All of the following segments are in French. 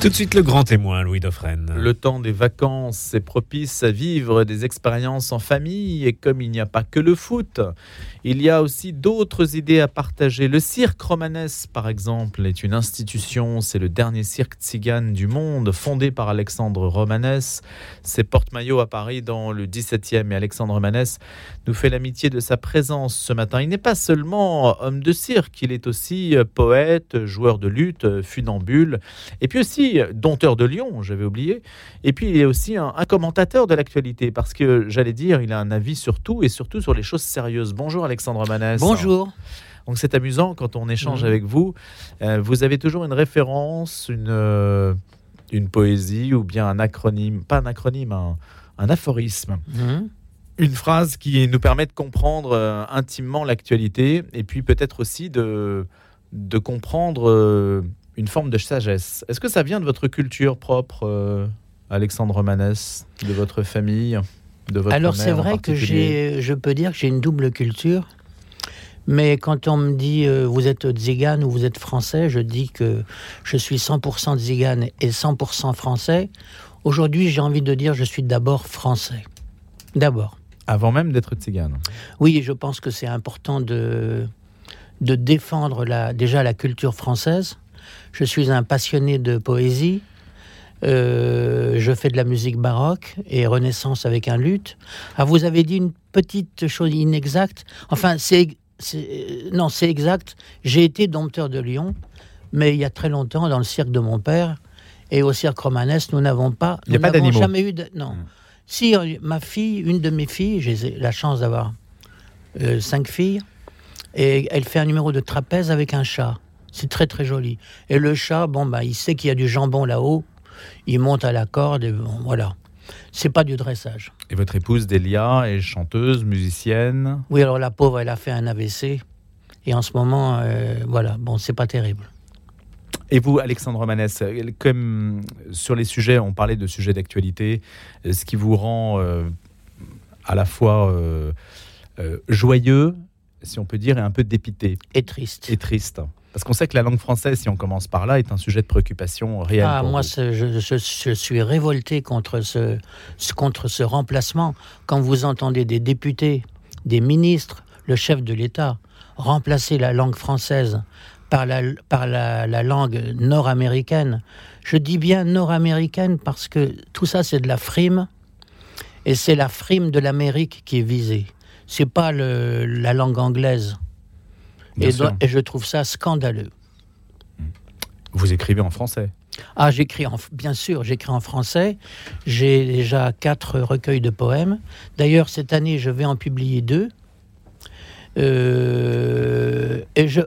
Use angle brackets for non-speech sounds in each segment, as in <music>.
Tout de suite le grand témoin, Louis Dauphren. Le temps des vacances est propice à vivre des expériences en famille et comme il n'y a pas que le foot, il y a aussi d'autres idées à partager. Le cirque romanesque, par exemple, est une institution. C'est le dernier cirque tzigane du monde, fondé par Alexandre Romanès. C'est porte-maillot à Paris dans le 17e et Alexandre Romanès nous fait l'amitié de sa présence ce matin. Il n'est pas seulement homme de cirque, il est aussi poète, joueur de lutte, funambule et puis aussi dompteur de Lyon, j'avais oublié. Et puis il est aussi un, commentateur de l'actualité, parce que j'allais dire, il a un avis sur tout et surtout sur les choses sérieuses. Bonjour Alexandre Manès. Bonjour. Donc c'est amusant quand on échange mmh. avec vous. Euh, vous avez toujours une référence, une, euh, une poésie ou bien un acronyme, pas un acronyme, un, aphorisme. Mmh. Une phrase qui nous permet de comprendre euh, intimement l'actualité et puis peut-être aussi de, de comprendre une forme de sagesse. Est-ce que ça vient de votre culture propre, euh, Alexandre Manès, de votre famille, de votre Alors c'est vrai que j'ai, je peux dire que j'ai une double culture. Mais quand on me dit euh, vous êtes tzigane ou vous êtes français, je dis que je suis 100% tzigane et 100% français. Aujourd'hui, j'ai envie de dire je suis d'abord français. D'abord. Avant même d'être tzigane. Oui, je pense que c'est important de, de défendre la, déjà la culture française, je suis un passionné de poésie. Euh, je fais de la musique baroque et renaissance avec un luth. Ah, vous avez dit une petite chose inexacte. Enfin, c'est non, c'est exact. J'ai été dompteur de Lyon, mais il y a très longtemps dans le cirque de mon père et au cirque romanesque, nous n'avons pas. Il pas d'animaux. Jamais eu de, non. Hmm. Si euh, ma fille, une de mes filles, j'ai la chance d'avoir euh, cinq filles, et elle fait un numéro de trapèze avec un chat. C'est très très joli. Et le chat, bon, bah, il sait qu'il y a du jambon là-haut. Il monte à la corde et bon, voilà. C'est pas du dressage. Et votre épouse Delia est chanteuse, musicienne? Oui, alors la pauvre, elle a fait un AVC. Et en ce moment, euh, voilà, bon, c'est pas terrible. Et vous, Alexandre Manès, comme sur les sujets, on parlait de sujets d'actualité, ce qui vous rend euh, à la fois euh, joyeux, si on peut dire, et un peu dépité. Et triste. Et triste. Parce qu'on sait que la langue française, si on commence par là, est un sujet de préoccupation réel. Ah, moi, je, suis révolté contre ce, contre ce remplacement. Quand vous entendez des députés, des ministres, le chef de l'État remplacer la langue française par la, par la, la langue nord-américaine, je dis bien nord-américaine parce que tout ça, c'est de la frime. Et c'est la frime de l'Amérique qui est visée. C'est pas le, la langue anglaise. Et, je trouve ça scandaleux. Vous écrivez en français ah, j'écris en, bien sûr, j'écris en français. J'ai déjà quatre recueils de poèmes. D'ailleurs, cette année, je vais en publier deux. Euh, et je,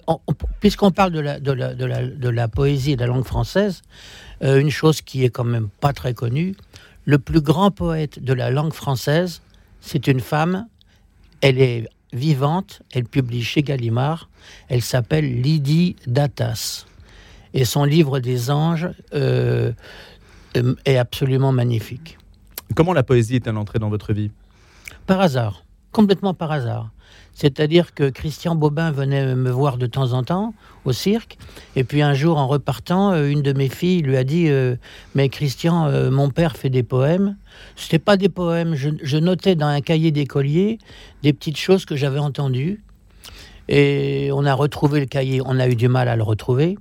puisqu'on parle de la, de, la, de, la, de la, poésie et de la langue française, euh, une chose qui est quand même pas très connue, le plus grand poète de la langue française, c'est une femme. Elle est vivante, elle publie chez Gallimard, elle s'appelle Lydie Datas. Et son livre des anges euh, euh, est absolument magnifique. Comment la poésie est-elle entrée dans votre vie? Par hasard, complètement par hasard. C'est-à-dire que Christian Bobin venait me voir de temps en temps au cirque, et puis un jour en repartant, euh, une de mes filles lui a dit euh, Mais Christian, euh, mon père fait des poèmes. Ce n'était pas des poèmes, je, notais dans un cahier d'écolier des petites choses que j'avais entendues. Et on a retrouvé le cahier, on a eu du mal à le retrouver.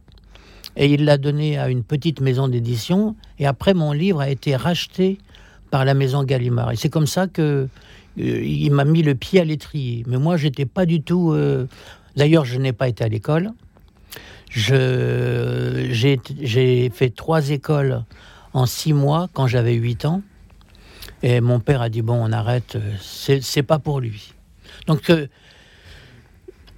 Et il l'a donné à une petite maison d'édition. Et après, mon livre a été racheté par la maison Gallimard. Et c'est comme ça que euh, il m'a mis le pied à l'étrier. Mais moi, j'étais pas du tout. Euh, d'ailleurs, je n'ai pas été à l'école. J'ai fait trois écoles en six mois quand j'avais huit ans. Et mon père a dit bon, on arrête, c'est pas pour lui. Donc, euh,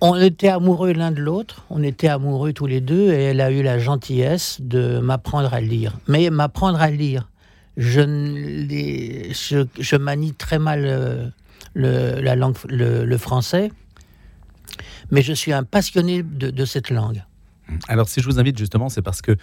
on était amoureux l'un de l'autre, on était amoureux tous les deux, et elle a eu la gentillesse de m'apprendre à lire. Mais m'apprendre à lire, je, je, manie très mal euh, le, la langue, le, français, mais je suis un passionné de, cette langue. Alors, si je vous invite justement, c'est parce que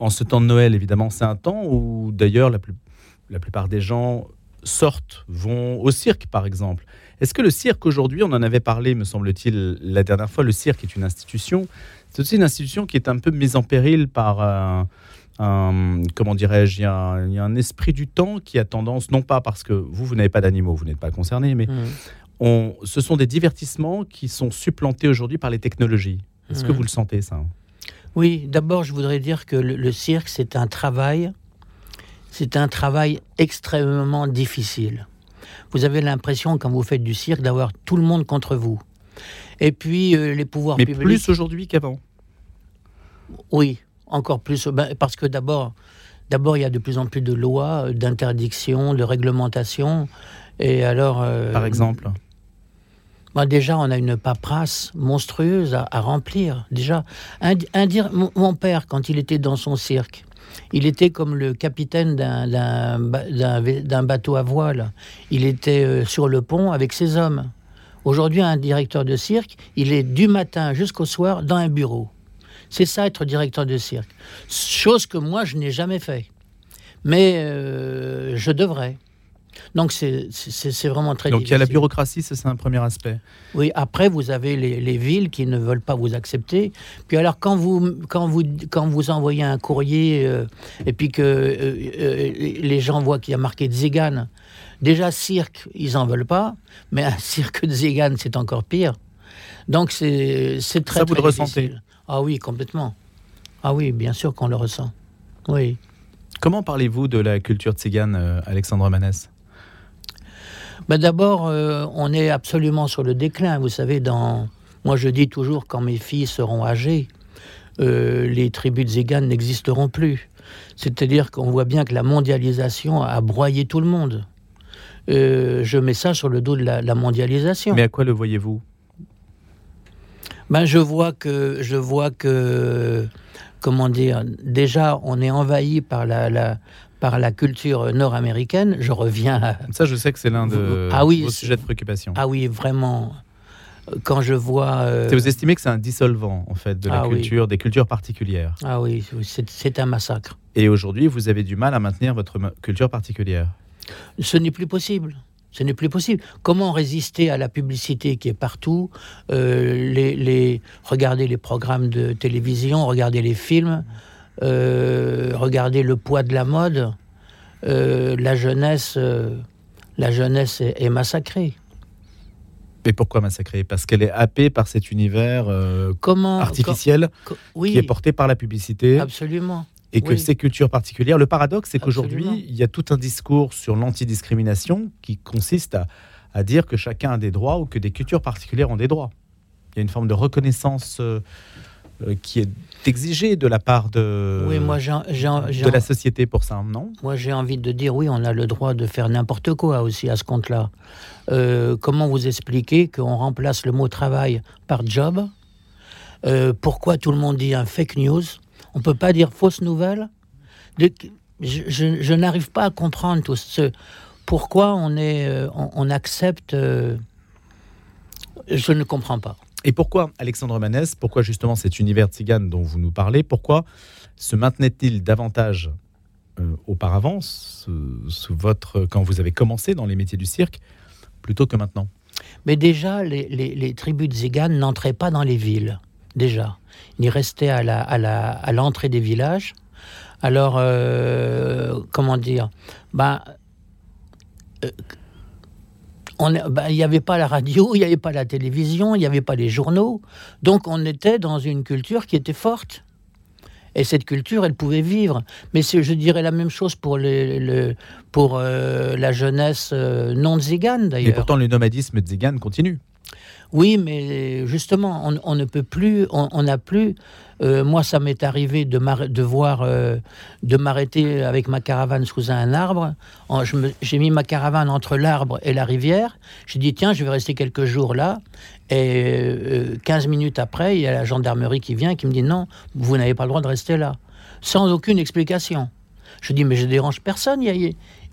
en ce temps de Noël, évidemment, c'est un temps où d'ailleurs la plupart des gens sortent, vont au cirque, par exemple. Est-ce que le cirque aujourd'hui, on en avait parlé, me semble-t-il, la dernière fois, le cirque est une institution. C'est aussi une institution qui est un peu mise en péril par un, comment dirais-je, il y, a un- il y a un esprit du temps qui a tendance, non pas parce que vous, vous n'avez pas d'animaux, vous n'êtes pas concerné, mais on, ce sont des divertissements qui sont supplantés aujourd'hui par les technologies. Est-ce que Mhm. vous le sentez, ça? Oui, d'abord, je voudrais dire que le, le cirque, c'est un travail, c'est un travail extrêmement difficile. Vous avez l'impression, quand vous faites du cirque, d'avoir tout le monde contre vous. Et puis, euh, les pouvoirs Mais publics... plus aujourd'hui qu'avant. Oui, encore plus. Ben, parce que d'abord, d'abord, il y a de plus en plus de lois, euh, d'interdictions, de réglementations. Et alors... euh, Par exemple ben, déjà, on a une paperasse monstrueuse à, à remplir. Déjà, un, un dire, mon, mon père, quand il était dans son cirque, il était comme le capitaine d'un- bateau à voile. Il était euh, sur le pont avec ses hommes. Aujourd'hui, un directeur de cirque, il est du matin jusqu'au soir dans un bureau. C'est ça être directeur de cirque. Chose que moi, je n'ai jamais fait. Mais euh, je devrais. Donc c'est- vraiment très Donc il y a la bureaucratie, c'est un premier aspect. Oui, après, vous avez les, les villes qui ne veulent pas vous accepter. Puis alors, quand vous, quand vous, quand vous envoyez un courrier euh, et puis que euh, euh, les gens voient qu'il y a marqué Zigan, déjà, cirque, ils en veulent pas, mais un <laughs> cirque de Zigan, c'est encore pire. Donc, c'est très, Ça, vous très le ressentez. Ah oui, complètement. Ah oui, bien sûr qu'on le ressent. Oui. Comment parlez-vous de la culture tzigane, euh, Alexandre Manès? Ben D'abord, euh, on est absolument sur le déclin. Vous savez, dans... moi je dis toujours, quand mes filles seront âgées, euh, les tribus de Zigan n'existeront plus. C'est-à-dire qu'on voit bien que la mondialisation a broyé tout le monde. Euh, je mets ça sur le dos de la, la mondialisation. Mais à quoi le voyez-vous? Ben, je vois que, je vois que, comment dire, déjà on est envahi par la, la- par la culture nord-américaine. Je reviens à, Ça, je sais que c'est l'un de Ah oui, vos c'est- sujets de préoccupation. ah oui, vraiment. Quand je vois, euh, Vous estimez que c'est un dissolvant, en fait, de la Ah oui. culture, des cultures particulières. ah oui, c'est un massacre. Et aujourd'hui, vous avez du mal à maintenir votre culture particulière. Ce n'est plus possible. Ce n'est plus possible. Comment résister à la publicité qui est partout euh, les, les, Regarder les programmes de télévision, regarder les films, euh, regarder le poids de la mode. Euh, la jeunesse, euh, la jeunesse est, est massacrée. Et pourquoi massacrer Parce qu'elle est happée par cet univers euh, Comment? artificiel co- co- oui, qui est porté par la publicité absolument. et que oui. ces cultures particulières. Le paradoxe, c'est qu'aujourd'hui, il y a tout un discours sur l'antidiscrimination qui consiste à, à dire que chacun a des droits ou que des cultures particulières ont des droits. Il y a une forme de reconnaissance euh, qui est exigée de la part de, oui, moi la société pour ça, non? Moi, j'ai envie de dire, oui, on a le droit de faire n'importe quoi aussi à ce compte-là. Euh, comment vous expliquer qu'on remplace le mot travail par job? Euh, Pourquoi tout le monde dit un fake news? On peut pas dire fausse nouvelle? De- Je, je- je n'arrive pas à comprendre tout ce. Pourquoi on, est, euh, on, on accepte. euh, je ne comprends pas. Et pourquoi, Alexandre Manès, pourquoi justement cet univers tzigane dont vous nous parlez, pourquoi se maintenait-il davantage euh, auparavant, sous, votre, quand vous avez commencé dans les métiers du cirque, plutôt que maintenant? Mais déjà, les, tribus de n'entraient pas dans les villes. Déjà. Ils restaient à la- à la- à l'entrée des villages. Alors, euh, comment dire? Euh, ben, Il n'y avait pas la radio, il n'y avait pas la télévision, il n'y avait pas les journaux. Donc, on était dans une culture qui était forte. Et cette culture, elle pouvait vivre. Mais je dirais la même chose pour, les- le- pour euh, la jeunesse euh, non zigane, Et d'ailleurs. pourtant, le nomadisme tzigane continue. Oui, mais justement, on, ne peut plus, on n'a plus. euh, moi, ça m'est arrivé de, voir, euh, de m'arrêter avec ma caravane sous un arbre. J'ai mis ma caravane entre l'arbre et la rivière. J'ai dit tiens, je vais rester quelques jours là. Et euh, 15 minutes après, il y a la gendarmerie qui vient et qui me dit non, vous n'avez pas le droit de rester là, sans aucune explication. Je dis mais je dérange personne. Il y a,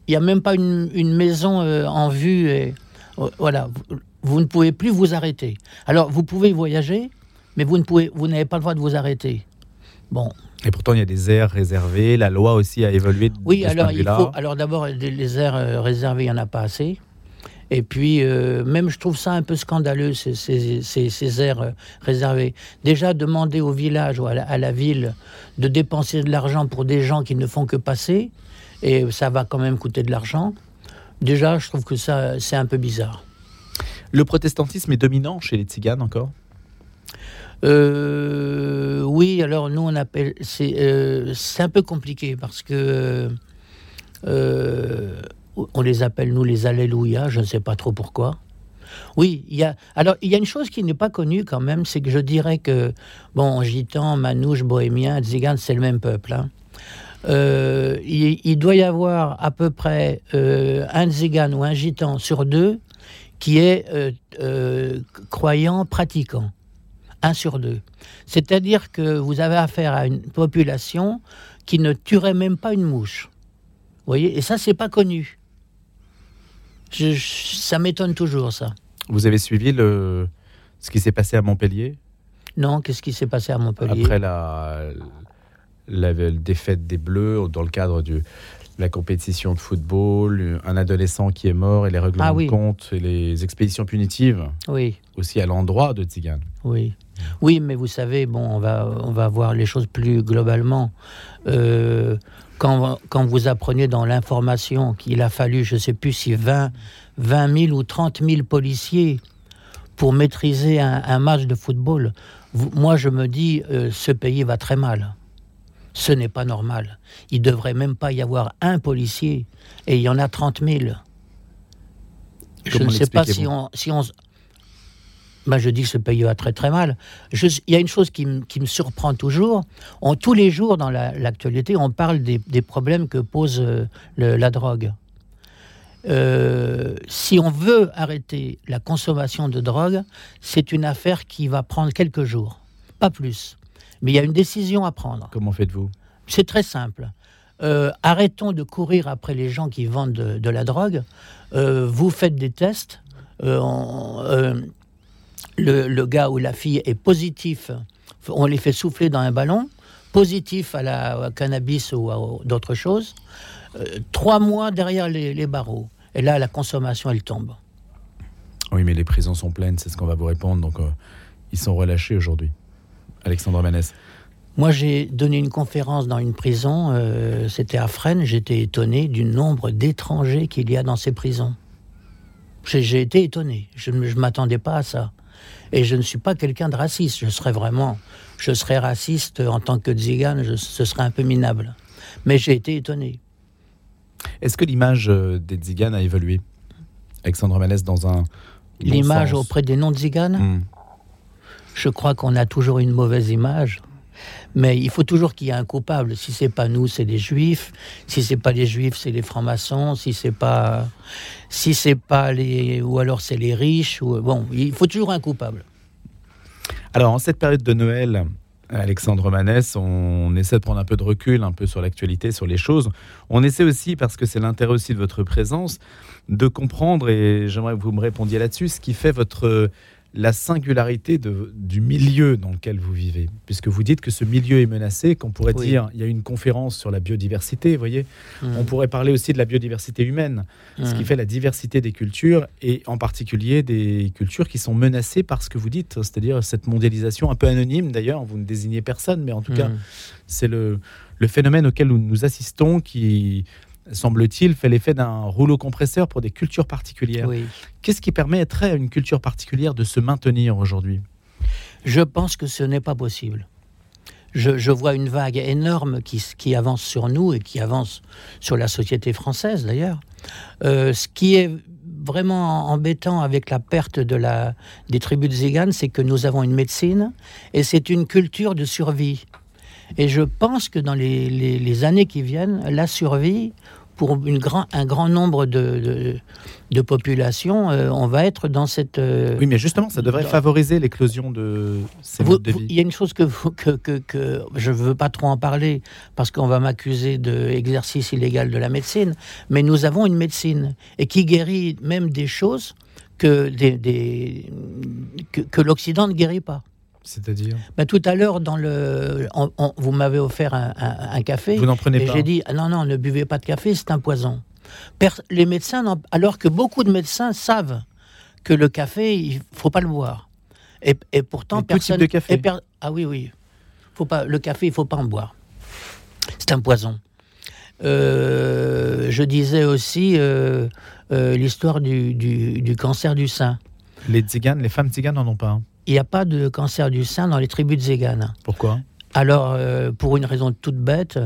y a même pas une, une maison euh, en vue. Et, voilà. Vous- vous ne pouvez plus vous arrêter. Alors, vous pouvez voyager, mais vous ne pouvez, vous n'avez pas le droit de vous arrêter. Bon, Et pourtant, il y a des aires réservées. La loi aussi a évolué. oui. de Alors, il faut. Alors, d'abord, les, aires euh, réservées, il n'y en a pas assez. Et puis, euh, même je trouve ça un peu scandaleux, ces, ces, ces- ces aires euh, réservées. Déjà, demander au village ou à la, à la ville de dépenser de l'argent pour des gens qui ne font que passer, et ça va quand même coûter de l'argent. Déjà, je trouve que ça, c'est un peu bizarre. Le protestantisme est dominant chez les tziganes encore? Euh, oui, alors nous on appelle c'est euh, c'est un peu compliqué parce que euh, on les appelle nous les Alléluia, je ne sais pas trop pourquoi. Oui, il y a alors il y a une chose qui n'est pas connue quand même, c'est que je dirais que bon gitan, manouche, bohémien, tzigane, c'est le même peuple. hein. Euh, il, il doit y avoir à peu près euh, un tzigane ou un gitan sur deux qui est euh, euh, croyant, pratiquant un sur deux. C'est-à-dire que vous avez affaire à une population qui ne tuerait même pas une mouche. Vous voyez? Et ça, c'est pas connu. Je- je- ça m'étonne toujours, ça. Vous avez suivi le... ce qui s'est passé à Montpellier? Non, qu'est-ce qui s'est passé à Montpellier? Après la... la défaite des Bleus dans le cadre du- de la compétition de football, un adolescent qui est mort et les règlements Ah oui. de compte et les expéditions punitives Oui, aussi à l'endroit de Tzigane. oui. Oui, mais vous savez, bon, on va, on va voir les choses plus globalement. Euh, quand, quand vous apprenez dans l'information qu'il a fallu, je ne sais plus si 20, 20 000 ou 30 000 policiers pour maîtriser un, un match de football, vous- moi je me dis, euh, ce pays va très mal. Ce n'est pas normal. Il devrait même pas y avoir un policier et il y en a 30 000. Je ne sais pas si on, si on, ben, je dis que ce pays va très très mal. Je- il y a une chose qui, me- qui me surprend toujours. On, tous les jours dans la- l'actualité, on parle des, des problèmes que pose euh, le- la drogue. Euh, si on veut arrêter la consommation de drogue, c'est une affaire qui va prendre quelques jours, pas plus. Mais il y a une décision à prendre. Comment faites-vous? C'est très simple. Euh, arrêtons de courir après les gens qui vendent de, de la drogue. Euh, vous faites des tests. Euh, on- le, le gars ou la fille est positif. On les fait souffler dans un ballon. Positif à la cannabis ou à d'autres choses. Trois mois derrière les, les barreaux. Et là, la consommation, elle tombe. Oui, mais les prisons sont pleines, c'est ce qu'on va vous répondre. Donc, ils sont relâchés aujourd'hui. Alexandre Manès. Moi, j'ai donné une conférence dans une prison, euh, c'était à Fresnes, j'étais étonné du nombre d'étrangers qu'il y a dans ces prisons. J'ai été étonné, je ne m'attendais pas à ça. Et je ne suis pas quelqu'un de raciste, je serais vraiment, je serais raciste en tant que tzigane, je- ce serait un peu minable. Mais j'ai été étonné. Est-ce que l'image euh, des Tziganes a évolué? Alexandre Manès dans un. L'image auprès des non-tziganes, Hmm. Je crois qu'on a toujours une mauvaise image. Mais il faut toujours qu'il y ait un coupable. Si c'est pas nous, c'est les juifs. Si c'est pas les juifs, c'est les francs-maçons. Si c'est pas, si c'est pas les, ou alors c'est les riches. Bon, il faut toujours un coupable. Alors, en cette période de Noël, Alexandre Manès, on essaie de prendre un peu de recul, un peu sur l'actualité, sur les choses. On essaie aussi, parce que c'est l'intérêt aussi de votre présence, de comprendre, et j'aimerais que vous me répondiez là-dessus, ce qui fait votre la singularité de- du milieu dans lequel vous vivez, puisque vous dites que ce milieu est menacé, qu'on pourrait Oui. dire, il y a une conférence sur la biodiversité, vous voyez, Mm. on pourrait parler aussi de la biodiversité humaine, ce qui Mm. fait la diversité des cultures et en particulier des cultures qui sont menacées par ce que vous dites, c'est-à-dire cette mondialisation un peu anonyme d'ailleurs, vous ne désignez personne, mais en tout cas Mm. c'est le, le phénomène auquel nous, nous assistons qui, semble-t-il, fait l'effet d'un rouleau compresseur pour des cultures particulières. Oui. Qu'est-ce qui permettrait à une culture particulière de se maintenir aujourd'hui? Je pense que ce n'est pas possible. Je, je vois une vague énorme qui, avance sur nous et qui avance sur la société française d'ailleurs. Euh, ce qui est vraiment embêtant avec la perte de la, des tribus de Zigane, c'est que nous avons une médecine et c'est une culture de survie. Et je pense que dans les, les- les années qui viennent, la survie, pour une grand, un grand nombre de, de, de populations, euh, on va être dans cette... euh, Oui, mais justement, ça devrait dans- favoriser l'éclosion de ces vous- modes de vous- vie. Il y a une chose que, vous- que, que, que je ne veux pas trop en parler parce qu'on va m'accuser d'exercice illégal de la médecine, mais nous avons une médecine et qui guérit même des choses que, des, des- que, que l'Occident ne guérit pas. C'est-à-dire Ben, tout à l'heure, dans le, on- on- vous m'avez offert un, un- un café Vous n'en prenez et pas j'ai dit ah non, non, ne buvez pas de café, c'est un poison. les médecins, alors que beaucoup de médecins savent que le café, il faut pas le boire. Et, pourtant, personne. Tout type de café. ah oui, oui. Faut pas, le café, il faut pas en boire. C'est un poison. Euh, je disais aussi euh, euh, l'histoire du, cancer du sein. Les tziganes, les femmes tziganes n'en ont pas. Hein. Il n'y a pas de cancer du sein dans les tribus tziganes. Pourquoi? Alors, pour une raison toute bête,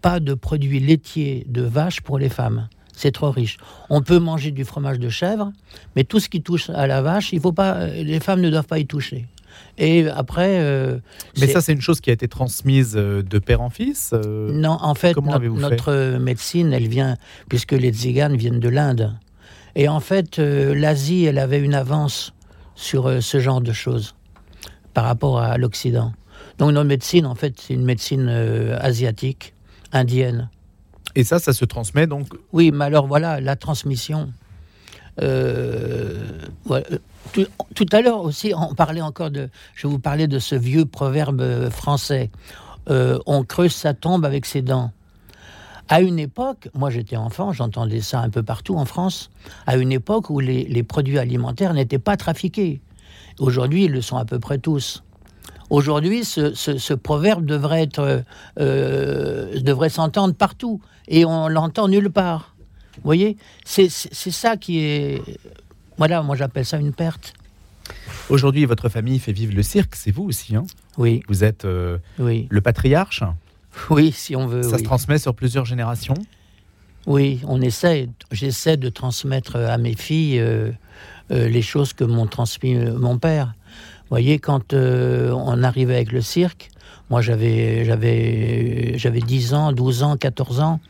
pas de produits laitiers de vache pour les femmes. C'est trop riche. On peut manger du fromage de chèvre, mais tout ce qui touche à la vache, il faut pas, les femmes ne doivent pas y toucher. Et après. Euh, Mais ça, c'est une chose qui a été transmise euh, de père en fils euh, Non, en fait, notre médecine, elle vient, puisque les tziganes viennent de l'Inde. Et en fait, l'Asie, elle avait une avance sur ce genre de choses par rapport à l'Occident. Donc notre médecine, en fait, c'est une médecine asiatique, indienne. Et ça, ça se transmet donc Oui, mais alors voilà, la transmission. Euh, tout, à l'heure aussi, on parlait encore de. Je vous parlais de ce vieux proverbe français. Euh, on creuse sa tombe avec ses dents. À une époque, moi j'étais enfant, j'entendais ça un peu partout en France, à une époque où les, produits alimentaires n'étaient pas trafiqués. Aujourd'hui, ils le sont à peu près tous. Aujourd'hui, ce, proverbe devrait être, euh, devrait s'entendre partout, et on l'entend nulle part. Vous voyez, c'est ça qui est voilà, moi j'appelle ça une perte. Aujourd'hui, votre famille fait vivre le cirque, c'est vous aussi, hein? Oui. Vous êtes euh, oui. le patriarche? <laughs> Oui, si on veut. Ça se transmet sur plusieurs générations Oui, on essaie. J'essaie de transmettre à mes filles euh, euh, les choses que m'ont transmis mon père. Vous voyez, quand on arrivait avec le cirque, moi j'avais, j'avais, j'avais 10 ans, 12 ans, 14 ans,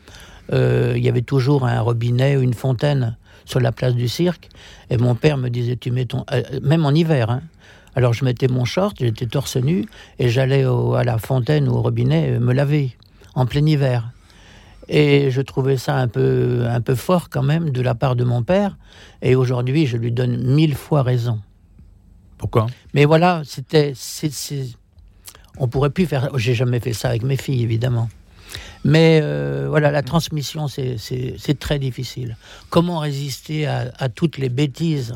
il y avait toujours un robinet ou une fontaine sur la place du cirque. Et mon père me disait, tu mets ton... Euh, même en hiver, hein. Alors je mettais mon short, j'étais torse nu, et j'allais à la fontaine ou au robinet euh, me laver, en plein hiver. Et je trouvais ça un peu, un peu fort quand même de la part de mon père. Et aujourd'hui, je lui donne mille fois raison. Pourquoi? Mais voilà, c'était... On pourrait plus faire... J'ai jamais fait ça avec mes filles, évidemment. Mais euh, voilà, la transmission, c'est très difficile. Comment résister à, toutes les bêtises?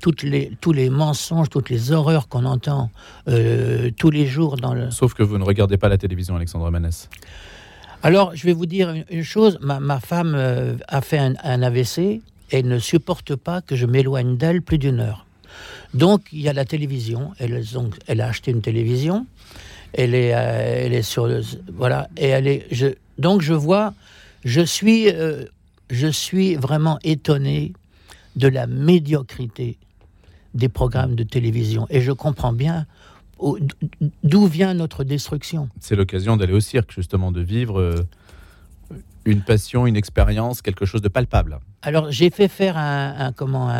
Toutes les, tous les mensonges, toutes les horreurs qu'on entend euh, tous les jours dans le... Sauf que vous ne regardez pas la télévision, Alexandre Manès. Alors, je vais vous dire une, chose. Ma, femme euh, a fait un, AVC et ne supporte pas que je m'éloigne d'elle plus d'une heure. Donc, il y a la télévision. Elle, donc, elle a acheté une télévision elle est, euh, elle est sur le, voilà, et elle est, je, donc je vois, je suis, euh, je suis vraiment étonné de la médiocrité des programmes de télévision, et je comprends bien d'où vient notre destruction. C'est l'occasion d'aller au cirque, justement, de vivre euh, une passion, une expérience, quelque chose de palpable. Alors j'ai fait faire un, comment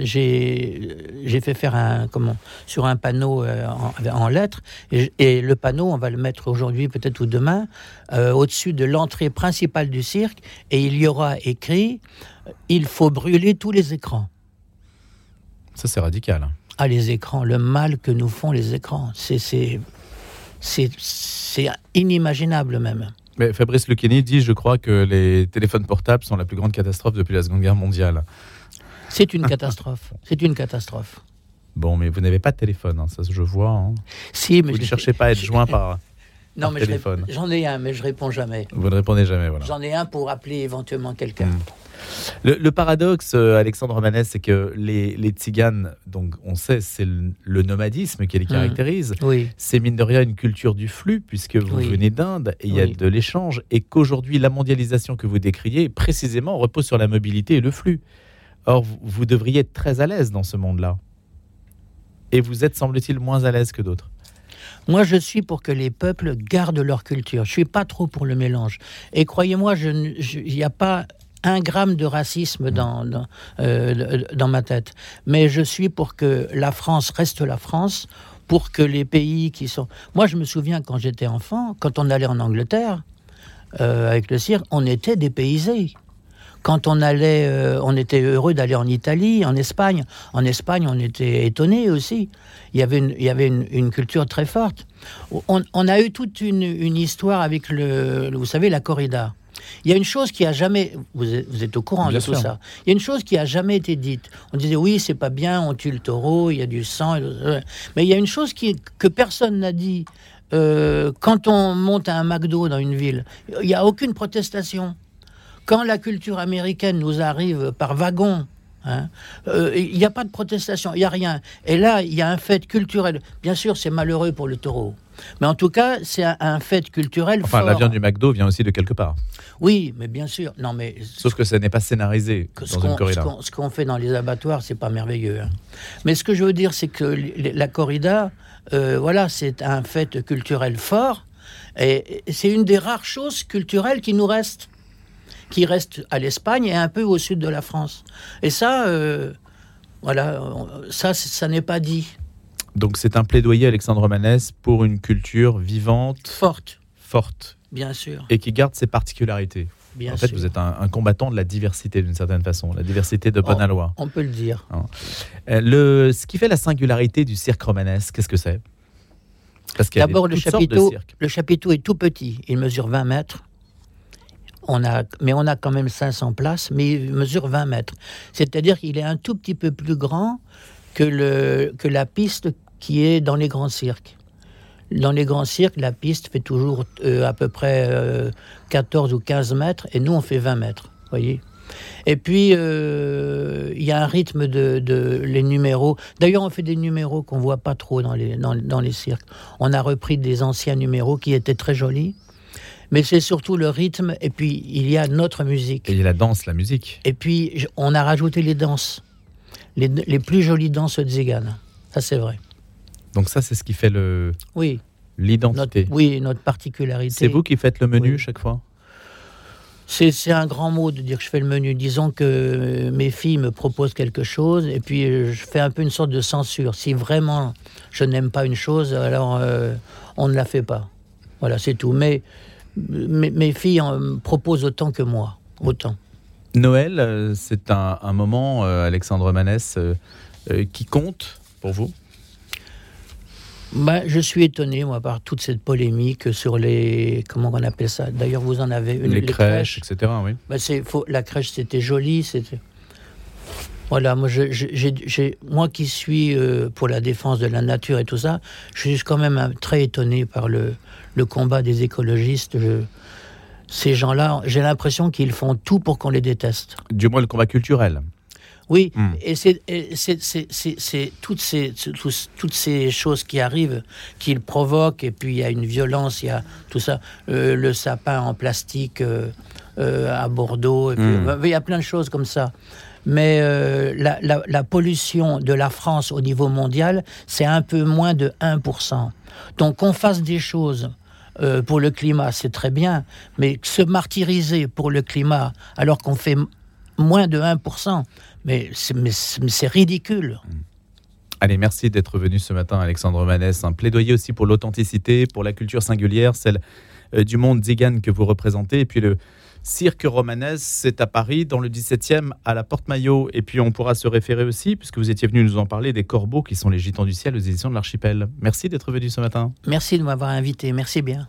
j'ai fait faire un comment sur un panneau euh, en, lettres et, le panneau on va le mettre aujourd'hui peut-être ou demain euh, au-dessus de l'entrée principale du cirque et il y aura écrit il faut brûler tous les écrans. Ça c'est radical. Ah les écrans, le mal que nous font les écrans, c'est c'est inimaginable même. Mais Fabrice Lucchini dit, je crois, que les téléphones portables sont la plus grande catastrophe depuis la Seconde Guerre mondiale. C'est une <laughs> catastrophe. C'est une catastrophe. Bon, mais vous n'avez pas de téléphone, hein, ça je vois. Hein. Si, mais vous ne cherchez pas à être joint par. Non, mais j'en ai un, mais je réponds jamais. Vous ne répondez jamais, voilà. J'en ai un pour appeler éventuellement quelqu'un. Hmm. Le, paradoxe, euh, Alexandre Manès, c'est que les, les, tziganes, donc on sait, c'est le, nomadisme qui les hmm. caractérise. Oui. C'est mine de rien une culture du flux, puisque vous venez d'Inde et il y a de l'échange, et qu'aujourd'hui, la mondialisation que vous décriez, précisément, repose sur la mobilité et le flux. Or, vous, vous devriez être très à l'aise dans ce monde-là. Et vous êtes, semble-t-il, moins à l'aise que d'autres. Moi, je suis pour que les peuples gardent leur culture. Je suis pas trop pour le mélange. Et croyez-moi, il n'y a pas un gramme de racisme dans, euh, dans, ma tête. Mais je suis pour que la France reste la France, pour que les pays qui sont... Moi, je me souviens quand j'étais enfant, quand on allait en Angleterre, euh, avec le cirque, on était dépaysés. Quand on allait, euh, on était heureux d'aller en Italie, en Espagne. En Espagne, on était étonnés aussi. Il y avait une, il y avait une, culture très forte. On, a eu toute une, histoire avec le, vous savez, la corrida. Il y a une chose qui a jamais, vous êtes, vous êtes au courant Bien de tout ça. Il y a une chose qui a jamais été dite. On disait oui, c'est pas bien, on tue le taureau, il y a du sang, mais il y a une chose qui, que personne n'a dit. Euh, quand on monte à un McDo dans une ville, il n'y a aucune protestation. Quand la culture américaine nous arrive par wagon, hein, euh, il n'y a pas de protestation, il n'y a rien. Et là, il y a un fait culturel. Bien sûr, c'est malheureux pour le taureau. Mais en tout cas, c'est un, un fait culturel Enfin, fort. la viande du McDo vient aussi de quelque part. Oui, mais bien sûr. Non, mais Sauf que ça n'est pas scénarisé que ce dans une qu'on corrida. ce qu'on- fait dans les abattoirs, c'est pas merveilleux. hein. Mais ce que je veux dire, c'est que la corrida, euh, voilà, c'est un fait culturel fort, et et c'est une des rares choses culturelles qui nous restent, qui restent à l'Espagne et un peu au sud de la France. Et ça, euh, voilà, on- ça, ça n'est pas dit. Donc c'est un plaidoyer, Alexandre Manès, pour une culture vivante, Forte, forte bien sûr. et qui garde ses particularités. Bien en fait, sûr. vous êtes un, un combattant de la diversité d'une certaine façon, la diversité de Oh. Bonalois. On peut le dire. Euh, le, ce qui fait la singularité du cirque romanesque, qu'est-ce que c'est? D'abord, le chapiteau, le chapiteau est tout petit. Il mesure 20 mètres. On a, mais on a quand même 500 places, mais il mesure 20 mètres. C'est-à-dire qu'il est un tout petit peu plus grand que, le, que la piste qui est dans les grands cirques. Dans les grands cirques, la piste fait toujours euh, à peu près euh, 14 ou 15 mètres, et nous, on fait 20 mètres. voyez et puis, euh, il y a un rythme de, de- les numéros. D'ailleurs, on fait des numéros qu'on voit pas trop dans les, dans, dans les cirques. On a repris des anciens numéros qui étaient très jolis. Mais c'est surtout le rythme, et puis il y a notre musique. Et il y a la danse, la musique. Et puis, on a rajouté les danses. Les, les plus jolies danses tziganes. Ça, c'est vrai. Donc ça, c'est ce qui fait le Oui, notre, l'identité. oui, notre particularité. C'est vous qui faites le menu Oui. chaque fois? C'est c'est un grand mot de dire que je fais le menu. Disons que mes filles me proposent quelque chose et puis euh, je fais un peu une sorte de censure. Si vraiment je n'aime pas une chose, alors euh, on ne la fait pas. Voilà, c'est tout. Mais mes, mes filles en me proposent autant que moi. Autant. Noël, euh, c'est un, un moment, euh, Alexandre Manès, euh, euh, qui compte pour vous? Bah, je suis étonné, moi, par toute cette polémique sur les. Comment on appelle ça? D'ailleurs, vous en avez une. Les crèches, etc. Oui. Bah, faut- la crèche, c'était joli. C'était voilà. Moi, je- je- moi qui suis euh, pour la défense de la nature et tout ça, je suis quand même très étonné par le, le combat des écologistes. Je- ces gens-là, j'ai l'impression qu'ils font tout pour qu'on les déteste. Du moins le combat culturel. Oui, Hmm. et c'est toutes ces, toutes choses qui arrivent, qu'ils provoquent, et puis il y a une violence, il y a tout ça. Euh, le sapin en plastique euh, euh, à Bordeaux, Hmm. bah, il y a plein de choses comme ça. Mais euh, la, pollution de la France au niveau mondial, c'est un peu moins de 1%. Donc qu'on fasse des choses euh, pour le climat, c'est très bien, mais se martyriser pour le climat alors qu'on fait moins de 1%, mais c'est ridicule. Allez, merci d'être venu ce matin, Alexandre Manès. Un plaidoyer aussi pour l'authenticité, pour la culture singulière, celle euh, du monde zigane que vous représentez. Et puis le cirque romanesque, c'est à Paris, dans le 17e, à la Porte-Maillot. Et puis on pourra se référer aussi, puisque vous étiez venu nous en parler, des corbeaux qui sont les gitans du ciel aux éditions de l'Archipel. Merci d'être venu ce matin. Merci de m'avoir invité, merci bien.